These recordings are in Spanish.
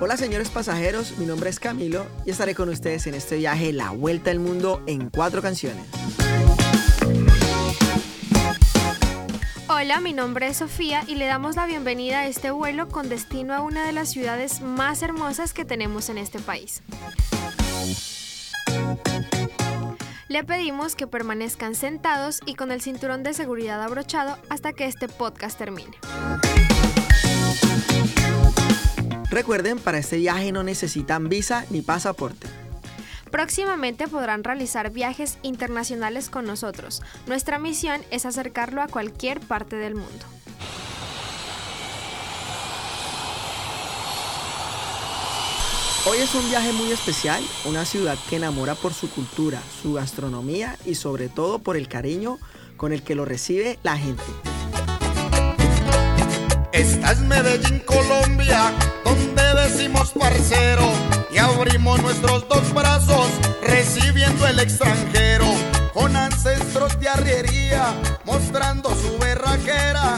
Hola señores pasajeros, mi nombre es Camilo y estaré con ustedes en este viaje La Vuelta al Mundo en cuatro canciones. Hola, mi nombre es Sofía y le damos la bienvenida a este vuelo con destino a una de las ciudades más hermosas que tenemos en este país. Le pedimos que permanezcan sentados y con el cinturón de seguridad abrochado hasta que este podcast termine. Recuerden, para este viaje no necesitan visa ni pasaporte. Próximamente podrán realizar viajes internacionales con nosotros. Nuestra misión es acercarlo a cualquier parte del mundo. Hoy es un viaje muy especial, una ciudad que enamora por su cultura, su gastronomía y sobre todo por el cariño con el que lo recibe la gente. Esta es Medellín, Colombia, donde decimos parcero y abrimos nuestros dos brazos recibiendo el extranjero con ancestros de arriería mostrando su berraquera.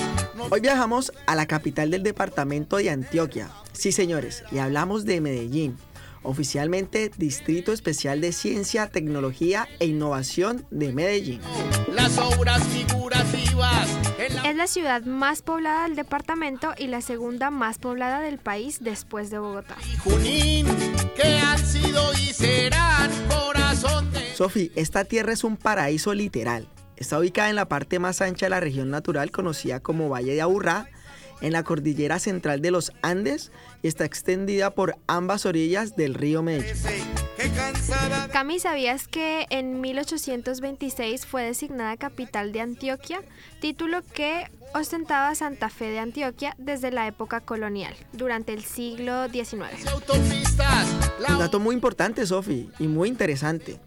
Hoy viajamos a la capital del departamento de Antioquia. Sí, señores, y hablamos de Medellín, oficialmente Distrito Especial de Ciencia, Tecnología e Innovación de Medellín. Las obras figurativas. Es la ciudad más poblada del departamento y la segunda más poblada del país después de Bogotá. Junín, que han sido y serán corazón de... Sofi, esta tierra es un paraíso literal. Está ubicada en la parte más ancha de la región natural conocida como Valle de Aburrá, en la cordillera central de los Andes y está extendida por ambas orillas del río Medellín. Cami, ¿sabías que en 1826 fue designada capital de Antioquia? Título que ostentaba Santa Fe de Antioquia desde la época colonial, durante el siglo XIX. Un dato muy importante, Sofi, y muy interesante.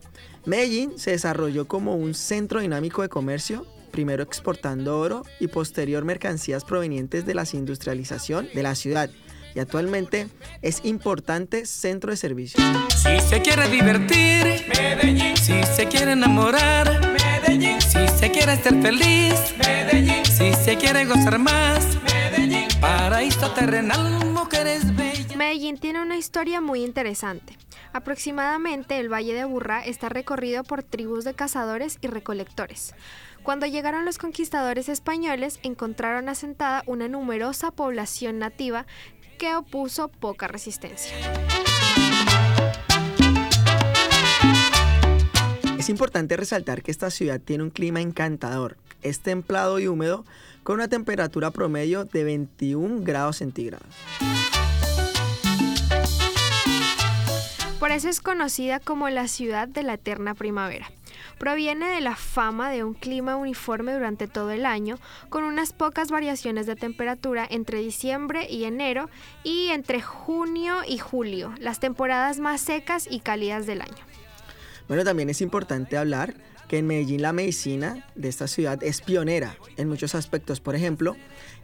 Medellín se desarrolló como un centro dinámico de comercio, primero exportando oro y posterior mercancías provenientes de la industrialización de la ciudad y actualmente es importante centro de servicios. Si se quiere divertir, Medellín. Si se quiere enamorar, Medellín. Si se quiere ser feliz, Medellín. Si se quiere gozar más, Medellín. Paraíso terrenal, mujeres bellas. Medellín tiene una historia muy interesante. Aproximadamente el Valle de Aburrá está recorrido por tribus de cazadores y recolectores. Cuando llegaron los conquistadores españoles, encontraron asentada una numerosa población nativa que opuso poca resistencia. Es importante resaltar que esta ciudad tiene un clima encantador. Es templado y húmedo con una temperatura promedio de 21 grados centígrados. Por eso es conocida como la ciudad de la eterna primavera. Proviene de la fama de un clima uniforme durante todo el año, con unas pocas variaciones de temperatura entre diciembre y enero y entre junio y julio, las temporadas más secas y cálidas del año. Bueno, también es importante hablar que en Medellín la medicina de esta ciudad es pionera en muchos aspectos. Por ejemplo,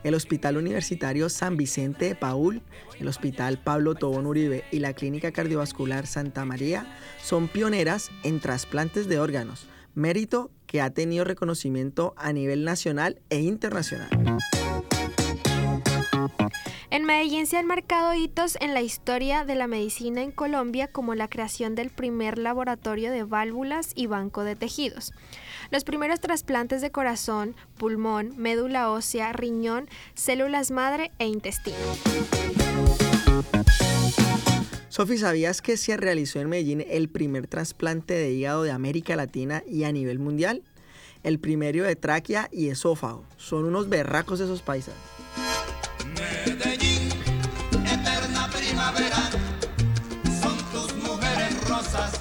el Hospital Universitario San Vicente de Paul, el Hospital Pablo Tobón Uribe y la Clínica Cardiovascular Santa María son pioneras en trasplantes de órganos, mérito que ha tenido reconocimiento a nivel nacional e internacional. Medellín se han marcado hitos en la historia de la medicina en Colombia como la creación del primer laboratorio de válvulas y banco de tejidos. Los primeros trasplantes de corazón, pulmón, médula ósea, riñón, células madre e intestino. Sofi, ¿sabías que se realizó en Medellín el primer trasplante de hígado de América Latina y a nivel mundial? El primero de tráquea y esófago. Son unos berracos esos paisas. Rosas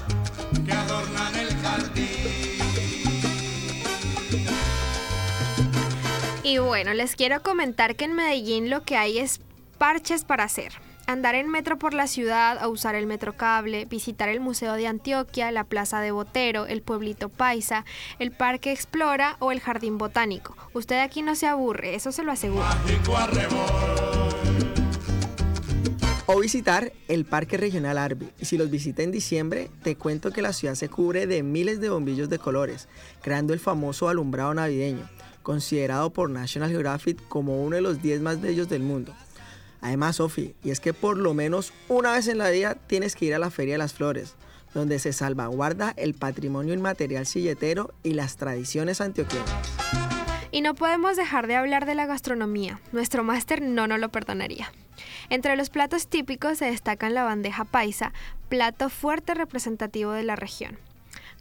que adornan el jardín. Y bueno, les quiero comentar que en Medellín lo que hay es parches para hacer. Andar en metro por la ciudad, a usar el metrocable, visitar el Museo de Antioquia, la Plaza de Botero, el Pueblito Paisa, el Parque Explora o el Jardín Botánico. Usted aquí no se aburre, eso se lo aseguro. O visitar el Parque Regional Arby. Y si los visita en diciembre, te cuento que la ciudad se cubre de miles de bombillos de colores, creando el famoso alumbrado navideño, considerado por National Geographic como uno de los 10 más bellos del mundo. Además, Sofi, y es que por lo menos una vez en la vida tienes que ir a la Feria de las Flores, donde se salvaguarda el patrimonio inmaterial silletero y las tradiciones antioqueñas. Y no podemos dejar de hablar de la gastronomía. Nuestro máster no nos lo perdonaría. Entre los platos típicos se destacan la bandeja paisa, plato fuerte representativo de la región.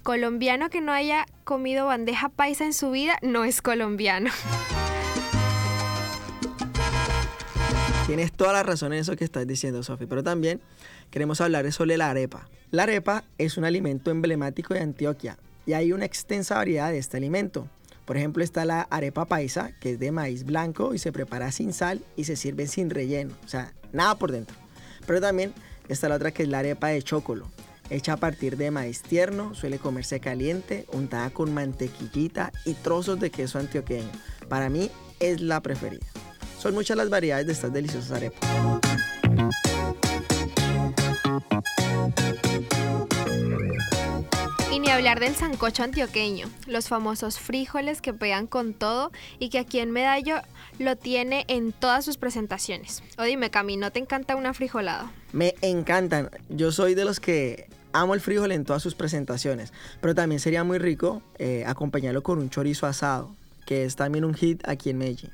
Colombiano que no haya comido bandeja paisa en su vida no es colombiano. Tienes toda la razón en eso que estás diciendo, Sofi, pero también queremos hablar sobre la arepa. La arepa es un alimento emblemático de Antioquia y hay una extensa variedad de este alimento. Por ejemplo, está la arepa paisa, que es de maíz blanco y se prepara sin sal y se sirve sin relleno, o sea, nada por dentro. Pero también está la otra que es la arepa de chocolo, hecha a partir de maíz tierno, suele comerse caliente, untada con mantequillita y trozos de queso antioqueño. Para mí es la preferida. Son muchas las variedades de estas deliciosas arepas. Hablar del sancocho antioqueño, los famosos frijoles que pegan con todo y que aquí en Medallo lo tiene en todas sus presentaciones. O dime, Cami, ¿no te encanta una frijolada? Me encantan. Yo soy de los que amo el frijol en todas sus presentaciones, pero también sería muy rico eh, acompañarlo con un chorizo asado, que es también un hit aquí en Medellín.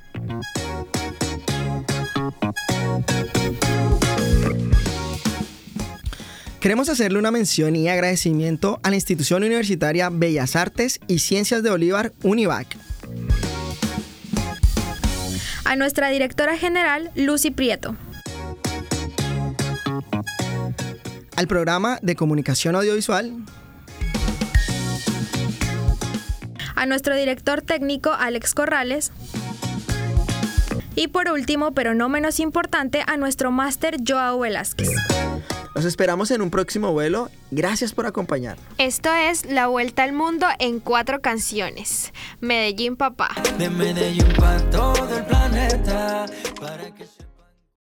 Queremos hacerle una mención y agradecimiento a la institución universitaria Bellas Artes y Ciencias de Bolívar, UNIVAC. A nuestra directora general, Lucy Prieto. Al programa de comunicación audiovisual. A nuestro director técnico, Alex Corrales. Y por último, pero no menos importante, a nuestro máster Joao Velázquez. Los esperamos en un próximo vuelo. Gracias por acompañar. Esto es La Vuelta al Mundo en cuatro canciones. Medellín, papá. De Medellín para todo el planeta. Para que se...